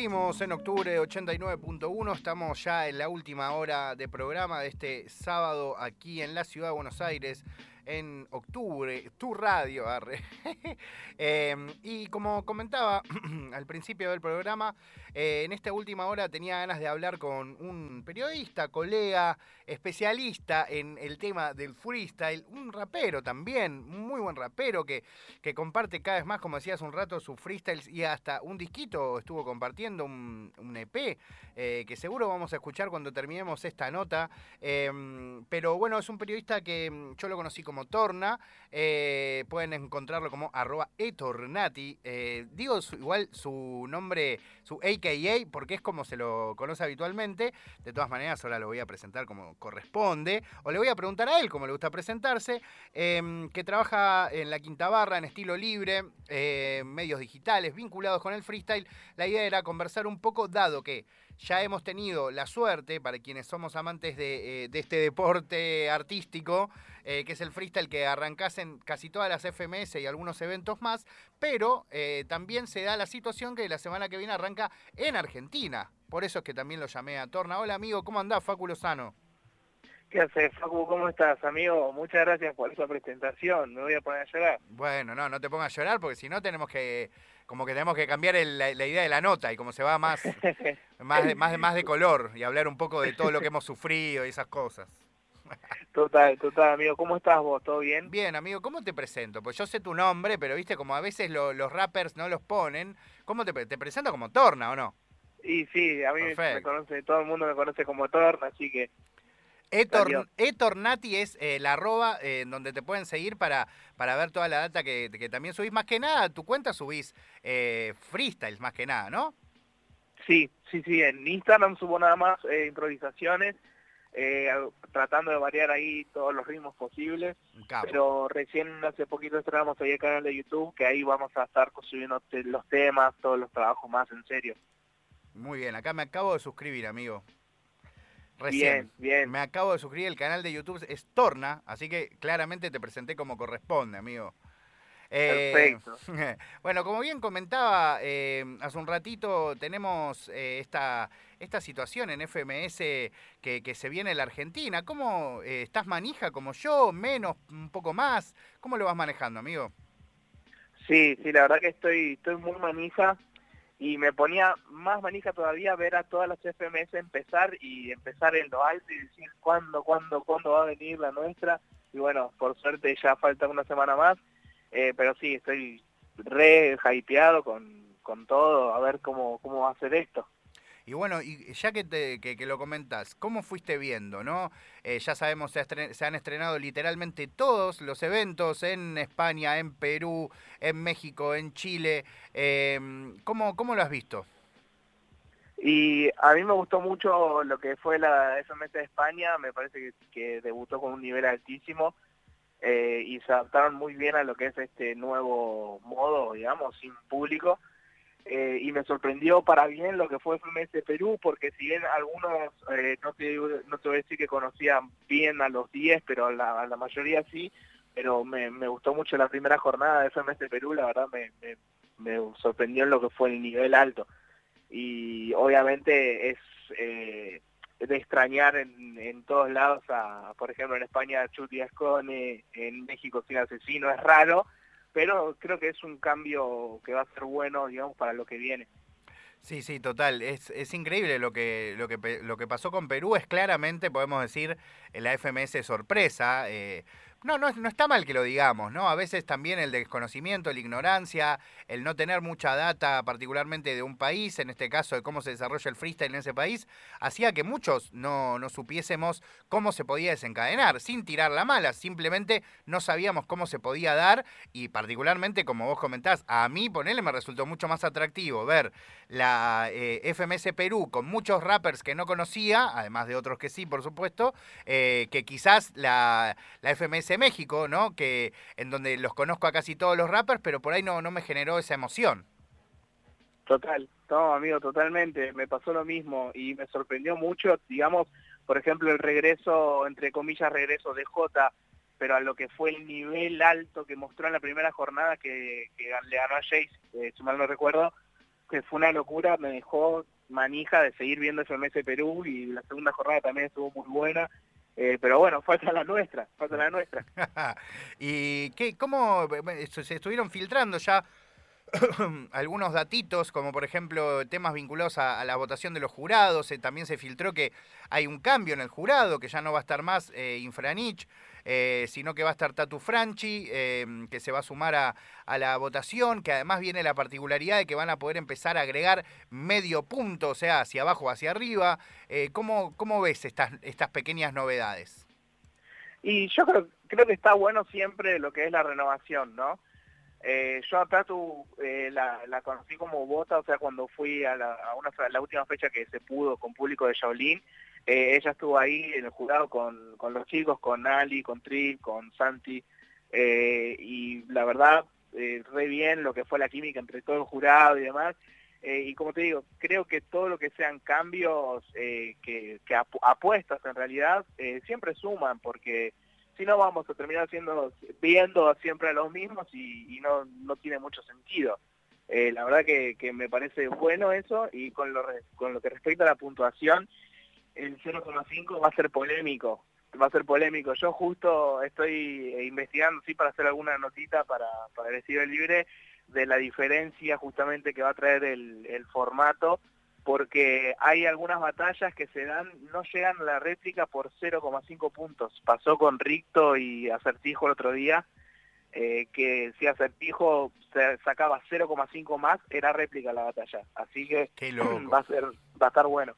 Seguimos en octubre 89.1, estamos ya en la última hora de programa de este sábado aquí en la ciudad de Buenos Aires, en octubre, tu radio, arre. Em, y como comentaba al principio del programa, eh, en esta última hora tenía ganas de hablar con un periodista, colega, especialista en el tema del freestyle, un rapero también, muy buen rapero que, que comparte cada vez más, como decías un rato, sus freestyles y hasta un disquito estuvo compartiendo, un, EP, eh, que seguro vamos a escuchar cuando terminemos esta nota. Em, pero bueno, es un periodista que mm, yo lo conocí como Torna, eh, pueden encontrarlo como arroba etornati. digo igual su nombre, su AKA, porque es como se lo conoce habitualmente. De todas maneras, ahora lo voy a presentar como corresponde. O le voy a preguntar a él, como le gusta presentarse, em, que trabaja en la Quinta Barra, en estilo libre, eh, medios digitales, vinculados con el freestyle. La idea era conversar un poco, dado que ya hemos tenido la suerte, para quienes somos amantes de, eh, este deporte artístico, eh, que es el freestyle que arrancasen casi todas las FMS y algunos eventos más, pero eh, también se da la situación que la semana que viene arranca en Argentina. Por eso es que también lo llamé a Torna. Hola amigo, ¿cómo andás, Facu Lozano? ¿Qué haces, Facu? ¿Cómo estás, amigo? Muchas gracias por esa presentación. Me voy a poner a llorar. Bueno, no, no te pongas a llorar porque si no tenemos que como que tenemos que cambiar la, idea de la nota y como se va más, más, de, más, más de color y hablar un poco de todo lo que hemos sufrido y esas cosas. Total, total, amigo. ¿Cómo estás vos? ¿Todo bien? Bien, amigo. ¿Cómo te presento? Pues yo sé tu nombre, pero viste, como a veces los rappers no los ponen, ¿cómo te, te presento como Torna o no? Y sí, a mí me conoce, todo el mundo me conoce como Torna, así que Etornati es eh, la arroba eh, donde te pueden seguir para, para ver toda la data que, también subís. Más que nada, tu cuenta subís eh, freestyles, más que nada, ¿no? Sí, sí, sí. En Instagram subo nada más improvisaciones, tratando de variar ahí todos los ritmos posibles. Pero recién hace poquito estrenamos ahí el canal de YouTube, que ahí vamos a estar construyendo los temas, todos los trabajos más en serio. Muy bien, acá me acabo de suscribir, amigo. Recién. Bien, bien. Me acabo de suscribir el canal de YouTube, es Torna, así que claramente te presenté como corresponde, amigo. Eh, Perfecto. bueno, como bien comentaba eh, hace un ratito, tenemos eh, esta, esta situación en FMS que, que se viene en la Argentina. ¿Cómo estás manija como yo? ¿Menos? ¿Un poco más? ¿Cómo lo vas manejando, amigo? Sí, sí, la verdad que estoy, estoy muy manija y me ponía más manija todavía ver a todas las FMS empezar y empezar en lo alto y decir cuándo, cuándo, cuándo va a venir la nuestra. Y bueno, por suerte ya falta una semana más, eh, pero sí, estoy re hypeado con, con todo, a ver cómo, cómo va a ser esto. Y bueno, y ya que, te, que, lo comentas, ¿cómo fuiste viendo? no eh, Ya sabemos, se, han estrenado literalmente todos los eventos en España, en Perú, en México, en Chile. Eh, ¿cómo, ¿Cómo lo has visto? Y a mí me gustó mucho lo que fue la FMS de España, me parece que, debutó con un nivel altísimo eh, y se adaptaron muy bien a lo que es este nuevo modo, digamos, sin público. Eh, y me sorprendió para bien lo que fue FMS de Perú, porque si bien algunos, eh, no, te, no te voy a decir que conocían bien a los 10, pero la, la mayoría sí, pero me, me, gustó mucho la primera jornada de FMS de Perú, la verdad me, me, sorprendió en lo que fue el nivel alto. Y obviamente es eh, de extrañar en, en todos lados, a, por ejemplo en España Chuti Ascone, en México Sin Asesino, es raro, pero creo que es un cambio que va a ser bueno, digamos, para lo que viene. Sí, sí, total. Es, es increíble lo que, lo, que, lo que pasó con Perú. Es claramente, podemos decir, la FMS sorpresa. Eh, no, no, no está mal que lo digamos, ¿no? A veces también el desconocimiento, la ignorancia, el no tener mucha data, particularmente de un país, en este caso de cómo se desarrolla el freestyle en ese país, hacía que muchos no, no supiésemos cómo se podía desencadenar, sin tirar la mala, simplemente no sabíamos cómo se podía dar y particularmente, como vos comentás, a mí, ponele, me resultó mucho más atractivo ver la eh, FMS Perú con muchos rappers que no conocía, además de otros que sí, por supuesto, eh, que quizás la, la FMS México, ¿no? Que en donde los conozco a casi todos los rappers, pero por ahí no, no me generó esa emoción. Total, no, amigo, totalmente. Me pasó lo mismo y me sorprendió mucho, digamos, por ejemplo, el regreso, entre comillas, regreso de J, pero a lo que fue el nivel alto que mostró en la primera jornada que, le ganó a Jace, eh, si mal no recuerdo, que fue una locura, me dejó manija de seguir viendo FMS Perú y la segunda jornada también estuvo muy buena. Eh, pero bueno, falta la nuestra, falta la nuestra. ¿Y qué, cómo se estuvieron filtrando ya algunos datitos, como por ejemplo temas vinculados a, la votación de los jurados. Eh, también se filtró que hay un cambio en el jurado, que ya no va a estar más eh, Infranich, eh, sino que va a estar Tatu Franchi, em, que se va a sumar a, la votación, que además viene la particularidad de que van a poder empezar a agregar medio punto, o sea, hacia abajo o hacia arriba. ¿cómo, ¿Cómo ves estas, estas pequeñas novedades? Y yo creo, creo que está bueno siempre lo que es la renovación, ¿no? Eh, yo a Tatu eh, la, conocí como bota, o sea, cuando fui a, la, una, la última fecha que se pudo con público de Shaolin, eh, ella estuvo ahí en el jurado con, con los chicos, con Ali, con Tri, con Santi, y la verdad, re bien lo que fue la química entre todo el jurado y demás. y como te digo, creo que todo lo que sean cambios que, que apuestas en realidad siempre suman, porque si no vamos a terminar siendo, viendo siempre a los mismos y, no, no tiene mucho sentido. Eh, la verdad que, me parece bueno eso y con lo, con lo que respecta a la puntuación, el 0,5 va a ser polémico, va a ser polémico. Yo justo estoy investigando, sí, para hacer alguna notita para, para el estilo libre de la diferencia justamente que va a traer el, el formato porque hay algunas batallas que se dan, no llegan a la réplica por 0,5 puntos. Pasó con Ricto y Acertijo el otro día, eh, que si Acertijo se sacaba 0,5 más, era réplica la batalla. Así que va a ser, va a estar bueno.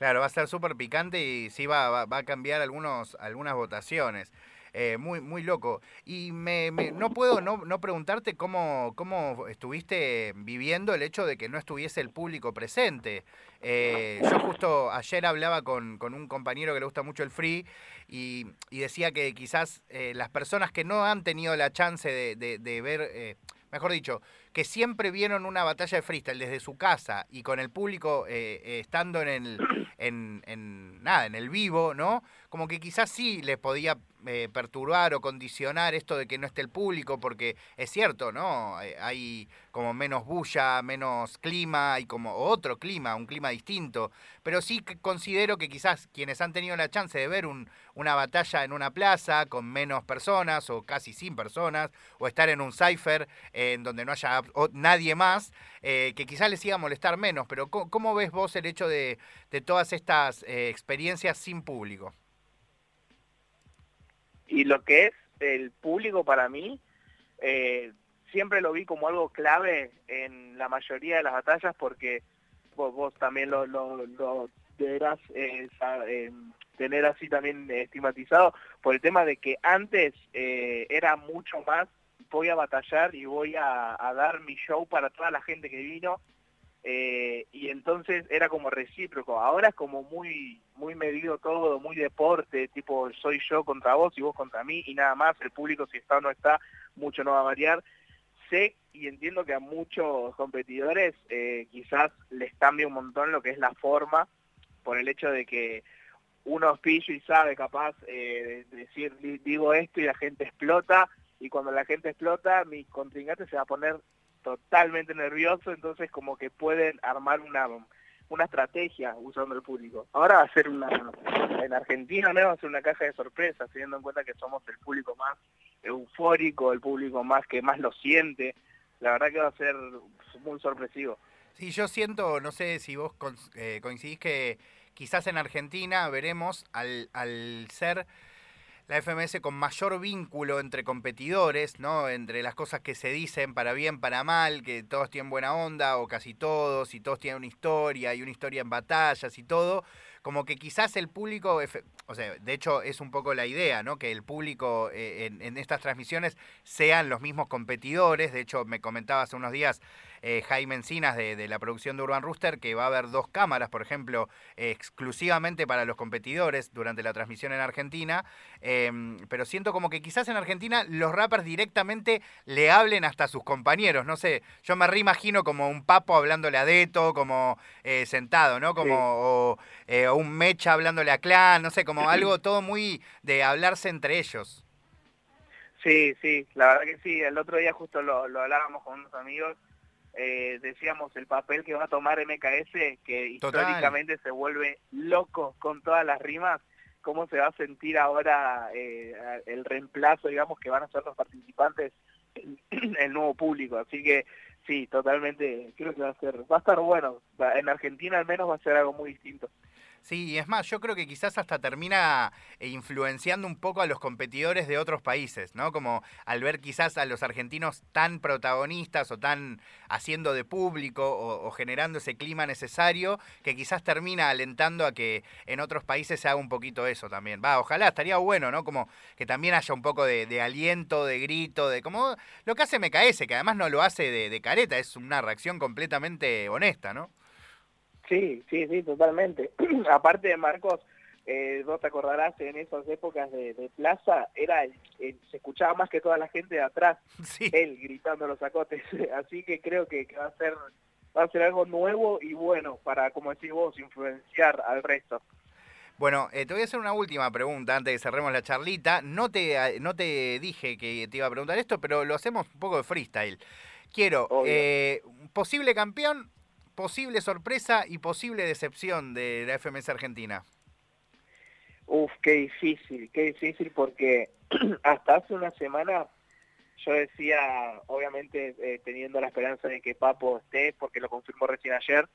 Claro, va a ser súper picante y sí va, va, a cambiar algunos, algunas votaciones. Eh, muy, muy loco. Y me, no puedo no, no preguntarte cómo, cómo estuviste viviendo el hecho de que no estuviese el público presente. Eh, yo justo ayer hablaba con, con, un compañero que le gusta mucho el free y, y decía que quizás eh, las personas que no han tenido la chance de, de ver mejor dicho, que siempre vieron una batalla de freestyle desde su casa y con el público eh, eh, estando en el, en, nada, en el vivo, ¿no? Como que quizás sí les podía eh, perturbar o condicionar esto de que no esté el público, porque es cierto, ¿no? hay como menos bulla, menos clima, hay como otro clima, un clima distinto. Pero sí considero que quizás quienes han tenido la chance de ver un, una batalla en una plaza con menos personas o casi sin personas, o estar en un cipher en donde no haya nadie más, eh, que quizás les iba a molestar menos. Pero ¿cómo, ves vos el hecho de, todas estas eh, experiencias sin público? Y lo que es el público para mí, eh, siempre lo vi como algo clave en la mayoría de las batallas porque vos, también lo, deberás tener así también estigmatizado por el tema de que antes era mucho más voy a batallar y voy a, dar mi show para toda la gente que vino. Eh, y entonces era como recíproco. Ahora es como muy muy medido todo, muy deporte, tipo soy yo contra vos y vos contra mí y nada más. El público si está o no está, mucho no va a variar. Sé y entiendo que a muchos competidores eh, quizás les cambie un montón lo que es la forma por el hecho de que uno pillo y sabe capaz eh, de decir digo esto y la gente explota y cuando la gente explota, mi contrincante se va a poner totalmente nervioso, entonces como que pueden armar una una estrategia usando el público. Ahora va a ser una, en Argentina no va a ser una caja de sorpresas, teniendo en cuenta que somos el público más eufórico, el público más que más lo siente. La verdad que va a ser muy sorpresivo. Sí, yo siento, no sé si vos eh, coincidís que quizás en Argentina veremos al, al ser la FMS con mayor vínculo entre competidores, ¿no? Entre las cosas que se dicen para bien, para mal, que todos tienen buena onda, o casi todos, y todos tienen una historia, y una historia en batallas y todo, como que quizás el público, o sea, de hecho es un poco la idea, ¿no? Que el público eh, en, estas transmisiones sean los mismos competidores, de hecho me comentaba hace unos días eh, Jaime Encinas de, la producción de Urban Rooster que va a haber dos cámaras, por ejemplo, exclusivamente para los competidores durante la transmisión en Argentina, em, pero siento como que quizás en Argentina los rappers directamente le hablen hasta a sus compañeros, no sé, yo me reimagino como un papo hablándole a Deto, como eh, sentado, ¿no? Como o, un mecha hablándole a Clan, no sé, como algo todo muy de hablarse entre ellos. Sí, sí, la verdad que sí, el otro día justo lo, lo hablábamos con unos amigos eh, decíamos, el papel que va a tomar MKS, que históricamente se vuelve loco con todas las rimas, cómo se va a sentir ahora eh, el reemplazo, digamos, que van a ser los participantes, el nuevo público. Así que sí, totalmente, creo que va a ser, va a estar bueno. En Argentina al menos va a ser algo muy distinto. Sí, y es más, yo creo que quizás hasta termina eh, influenciando un poco a los competidores de otros países, ¿no? Como al ver quizás a los argentinos tan protagonistas o tan haciendo de público o, generando ese clima necesario, que quizás termina alentando a que en otros países se haga un poquito eso también. Va, ojalá, estaría bueno, ¿no? Como que también haya un poco de, aliento, de grito, de como lo que hace MKS, que además no lo hace de, de careta, es una reacción completamente honesta, ¿no? Sí, sí, sí, totalmente. Aparte de Marcos, eh, vos te acordarás, en esas épocas de, plaza, era se escuchaba más que toda la gente de atrás, él gritando los acotes. Así que creo que, va a ser va a ser algo nuevo y bueno para, como decís vos, influenciar al resto. Bueno, eh, te voy a hacer una última pregunta antes de que cerremos la charlita. No te, no te dije que te iba a preguntar esto, pero lo hacemos un poco de freestyle. Quiero, eh, posible campeón posible sorpresa y posible decepción de la FMS Argentina? Uf, qué difícil, qué difícil porque hasta hace una semana yo decía, obviamente eh, teniendo la esperanza de que Papo esté, porque lo confirmó recién ayer,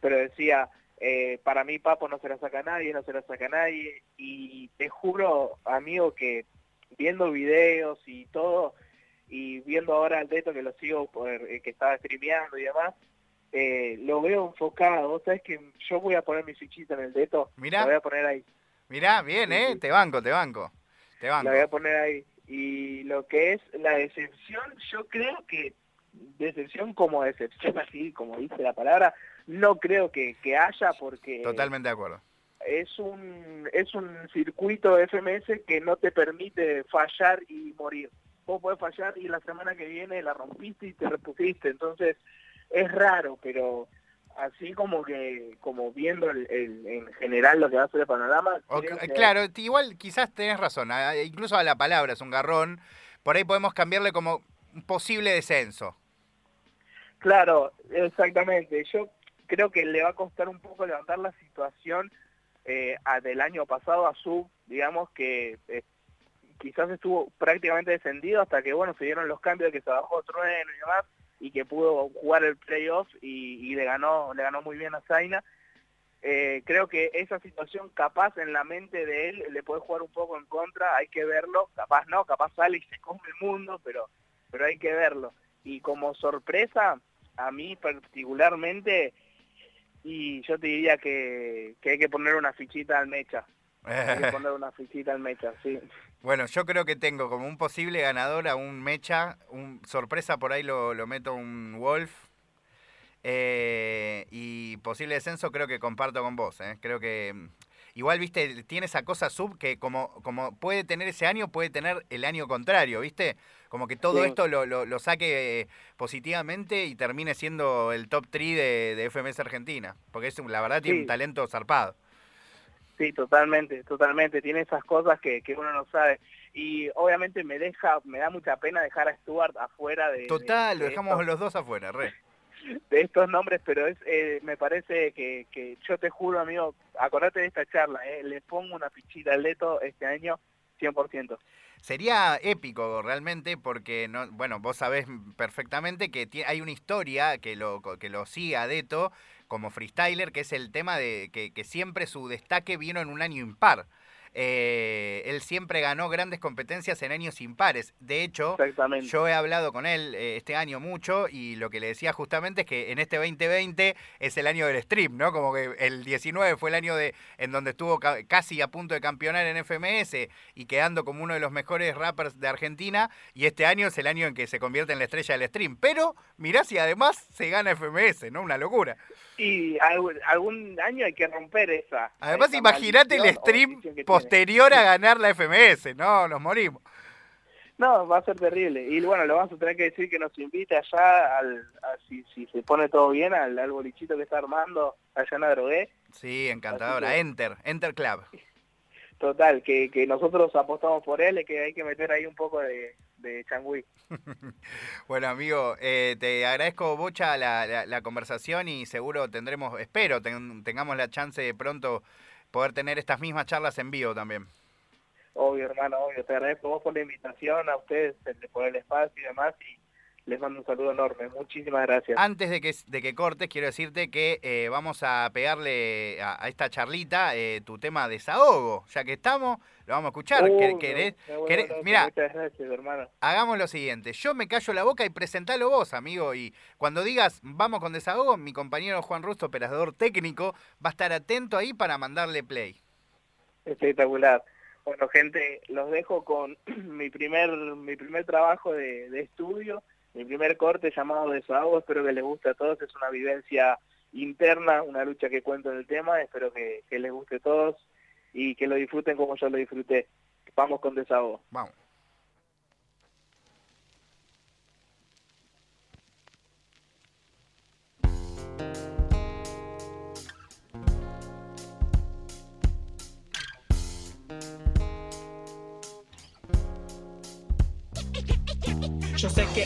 pero decía, eh, para mí Papo no se la saca a nadie, no se la saca a nadie, y te juro, amigo, que viendo videos y todo, y viendo ahora el deto que lo sigo, por, eh, que estaba streameando y demás, eh, lo veo enfocado. ¿Sabes que Yo voy a poner mi fichita en el dedo. Mira. Lo voy a poner ahí. Mirá, bien, ¿eh? Te banco, te banco. Te banco. La voy a poner ahí. Y lo que es la decepción, yo creo que decepción como decepción, así como dice la palabra, no creo que, que haya porque... Totalmente de acuerdo. Es un, es un circuito de FMS que no te permite fallar y morir. Vos podés fallar y la semana que viene la rompiste y te repusiste. Entonces, es raro, pero así como que como viendo el, en general lo que va a ser el panorama. Claro, igual quizás tenés razón, incluso a la palabra es un garrón, por ahí podemos cambiarle como un posible descenso. Claro, exactamente. Yo creo que le va a costar un poco levantar la situación eh, del año pasado a Sub, digamos que eh, quizás estuvo prácticamente descendido hasta que, bueno, se dieron los cambios de que se bajó Trueno y demás, y que pudo jugar el playoff y, le ganó le ganó muy bien a Zaina. Eh, creo que esa situación capaz en la mente de él le puede jugar un poco en contra, hay que verlo, capaz no, capaz sale y se come el mundo, pero, pero hay que verlo. Y como sorpresa, a mí particularmente, y yo te diría que, que hay que poner una fichita al mecha. Hay que poner una fichita al mecha, sí. Bueno, yo creo que tengo como un posible ganador a un Mecha, un sorpresa por ahí lo, meto un Wolf. Eh, y posible descenso creo que comparto con vos. Eh. Creo que mm, igual, viste, tiene esa cosa sub que como, como puede tener ese año, puede tener el año contrario, viste. Como que todo esto lo, lo, saque positivamente y termine siendo el top 3 de, de FMS Argentina. Porque es, la verdad tiene un talento zarpado. Sí, totalmente, totalmente. Tiene esas cosas que, que uno no sabe. Y obviamente me deja, me da mucha pena dejar a Stuart afuera de... Total, lo dejamos los dos afuera, re. De estos nombres, pero es eh, me parece que, que yo te juro, amigo, acordate de esta charla, eh, le pongo una fichita al Leto este año 100%. Sería épico realmente porque, no, bueno, vos sabés perfectamente que hay una historia que lo, que lo sigue a Deto como freestyler, que es el tema de que, que siempre su destaque vino en un año impar. Eh, él siempre ganó grandes competencias en años impares. De hecho, yo he hablado con él eh, este año mucho y lo que le decía justamente es que en este 2020 es el año del stream, ¿no? Como que el 19 fue el año de en donde estuvo casi a punto de campeonar en FMS y quedando como uno de los mejores rappers de Argentina y este año es el año en que se convierte en la estrella del stream. Pero mirá si además se gana FMS, ¿no? Una locura. Y algún, año hay que romper esa. Además, imagínate el stream posterior a ganar la FMS, ¿no? Nos morimos. No, va a ser terrible. Y bueno, lo vamos a tener que decir que nos invite allá, al, si, si se pone todo bien, al, al, bolichito que está armando allá en Adrogué. Sí, encantadora. Enter, Enter Club. Total, que, que nosotros apostamos por él y que hay que meter ahí un poco de, de Changui. bueno, amigo, eh, te agradezco, Bocha, la, la, conversación y seguro tendremos, espero, tengamos la chance de pronto poder tener estas mismas charlas en vivo también. Obvio, hermano, obvio. Te agradezco vos por la invitación, a ustedes por el espacio y demás. Y les mando un saludo enorme. Muchísimas gracias. Antes de que, de que cortes, quiero decirte que eh, vamos a pegarle a, esta charlita eh, tu tema desahogo. Ya que estamos, lo vamos a escuchar. ¿Querés, mira, muchas gracias, hermano. Hagamos lo siguiente. Yo me callo la boca y presentalo vos, amigo. Y cuando digas vamos con desahogo, mi compañero Juan Rusto, operador técnico, va a estar atento ahí para mandarle play. Espectacular. Bueno, gente, los dejo con mi primer mi primer trabajo de, estudio, mi primer corte llamado Desahogo, espero que les guste a todos, es una vivencia interna, una lucha que cuento en el tema, espero que, que les guste a todos y que lo disfruten como yo lo disfruté. Vamos con Desahogo. Vamos.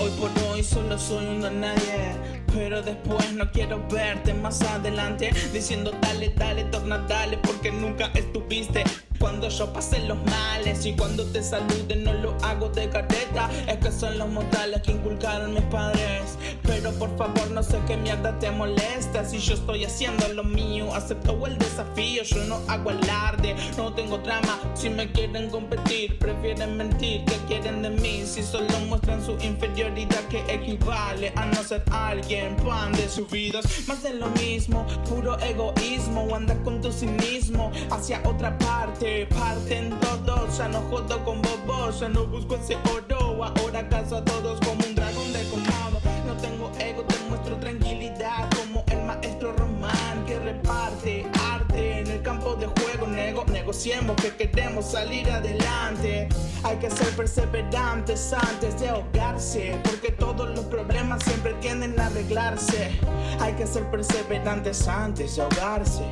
Hoy por hoy solo soy un nadie. Pero después no quiero verte más adelante Diciendo dale, dale, torna, dale Porque nunca estuviste cuando yo pase los males y cuando te salude no lo hago de careta Es que son los modales que inculcaron mis padres Pero por favor no sé qué mierda te molesta. Si yo estoy haciendo lo mío, acepto el desafío. Yo no hago alarde, no tengo trama. Si me quieren competir, prefieren mentir. ¿Qué quieren de mí? Si solo muestran su inferioridad que equivale a no ser alguien. Pan de sus vidas, más de lo mismo. Puro egoísmo anda con tu cinismo hacia otra parte. Parten todos. Ya no jodo con bobos, ya no busco ese oro. Ahora caso a todos como un dragón de que queremos salir adelante. Hay que ser perseverantes antes de ahogarse, porque todos los problemas siempre tienden a arreglarse. Hay que ser perseverantes antes de ahogarse.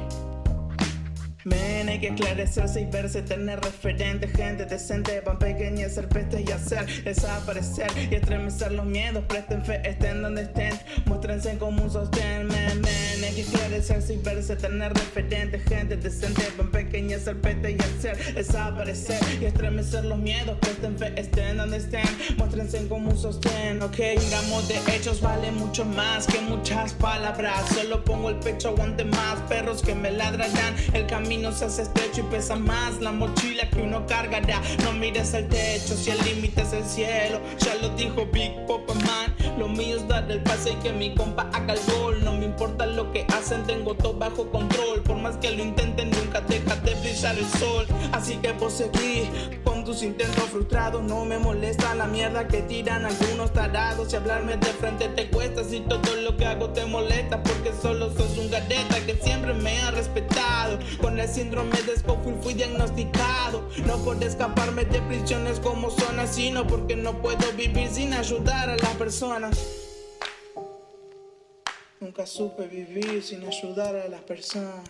Men, hay que esclarecerse y verse, tener referente, gente decente, van pequeñas, ser peste y hacer desaparecer y estremecer los miedos. Presten fe, estén donde estén, muéstrense como un sostén. Men, men, hay que esclarecerse y verse, tener referente, gente decente, van pequeñas, ser peste y hacer desaparecer y estremecer los miedos. Presten fe, estén donde estén, muéstrense como un sostén. Ok, un de hechos vale mucho más que muchas palabras. Solo pongo el pecho, aguante más perros que me ladrarán. El camino camino se hace estrecho y pesa más la mochila que uno cargará. No mires el techo si el límite es el cielo. Ya lo dijo Big Papa Man. Lo mío es dar el pase y que mi compa haga el gol. No me importa lo que hacen, tengo todo bajo control. Por más que lo intenten, nunca deja de brillar el sol. Así que vos seguí con tus intentos frustrados. No me molesta la mierda que tiran algunos tarados. Y hablarme de frente te cuesta. Si todo lo que hago te molesta, porque solo sos un gareta que siempre me ha respetado. Con el síndrome de Scofield fui diagnosticado. No por escaparme de prisiones como zonas, sino porque no puedo vivir sin ayudar a las personas. Nunca supe vivir sin ayudar a las personas.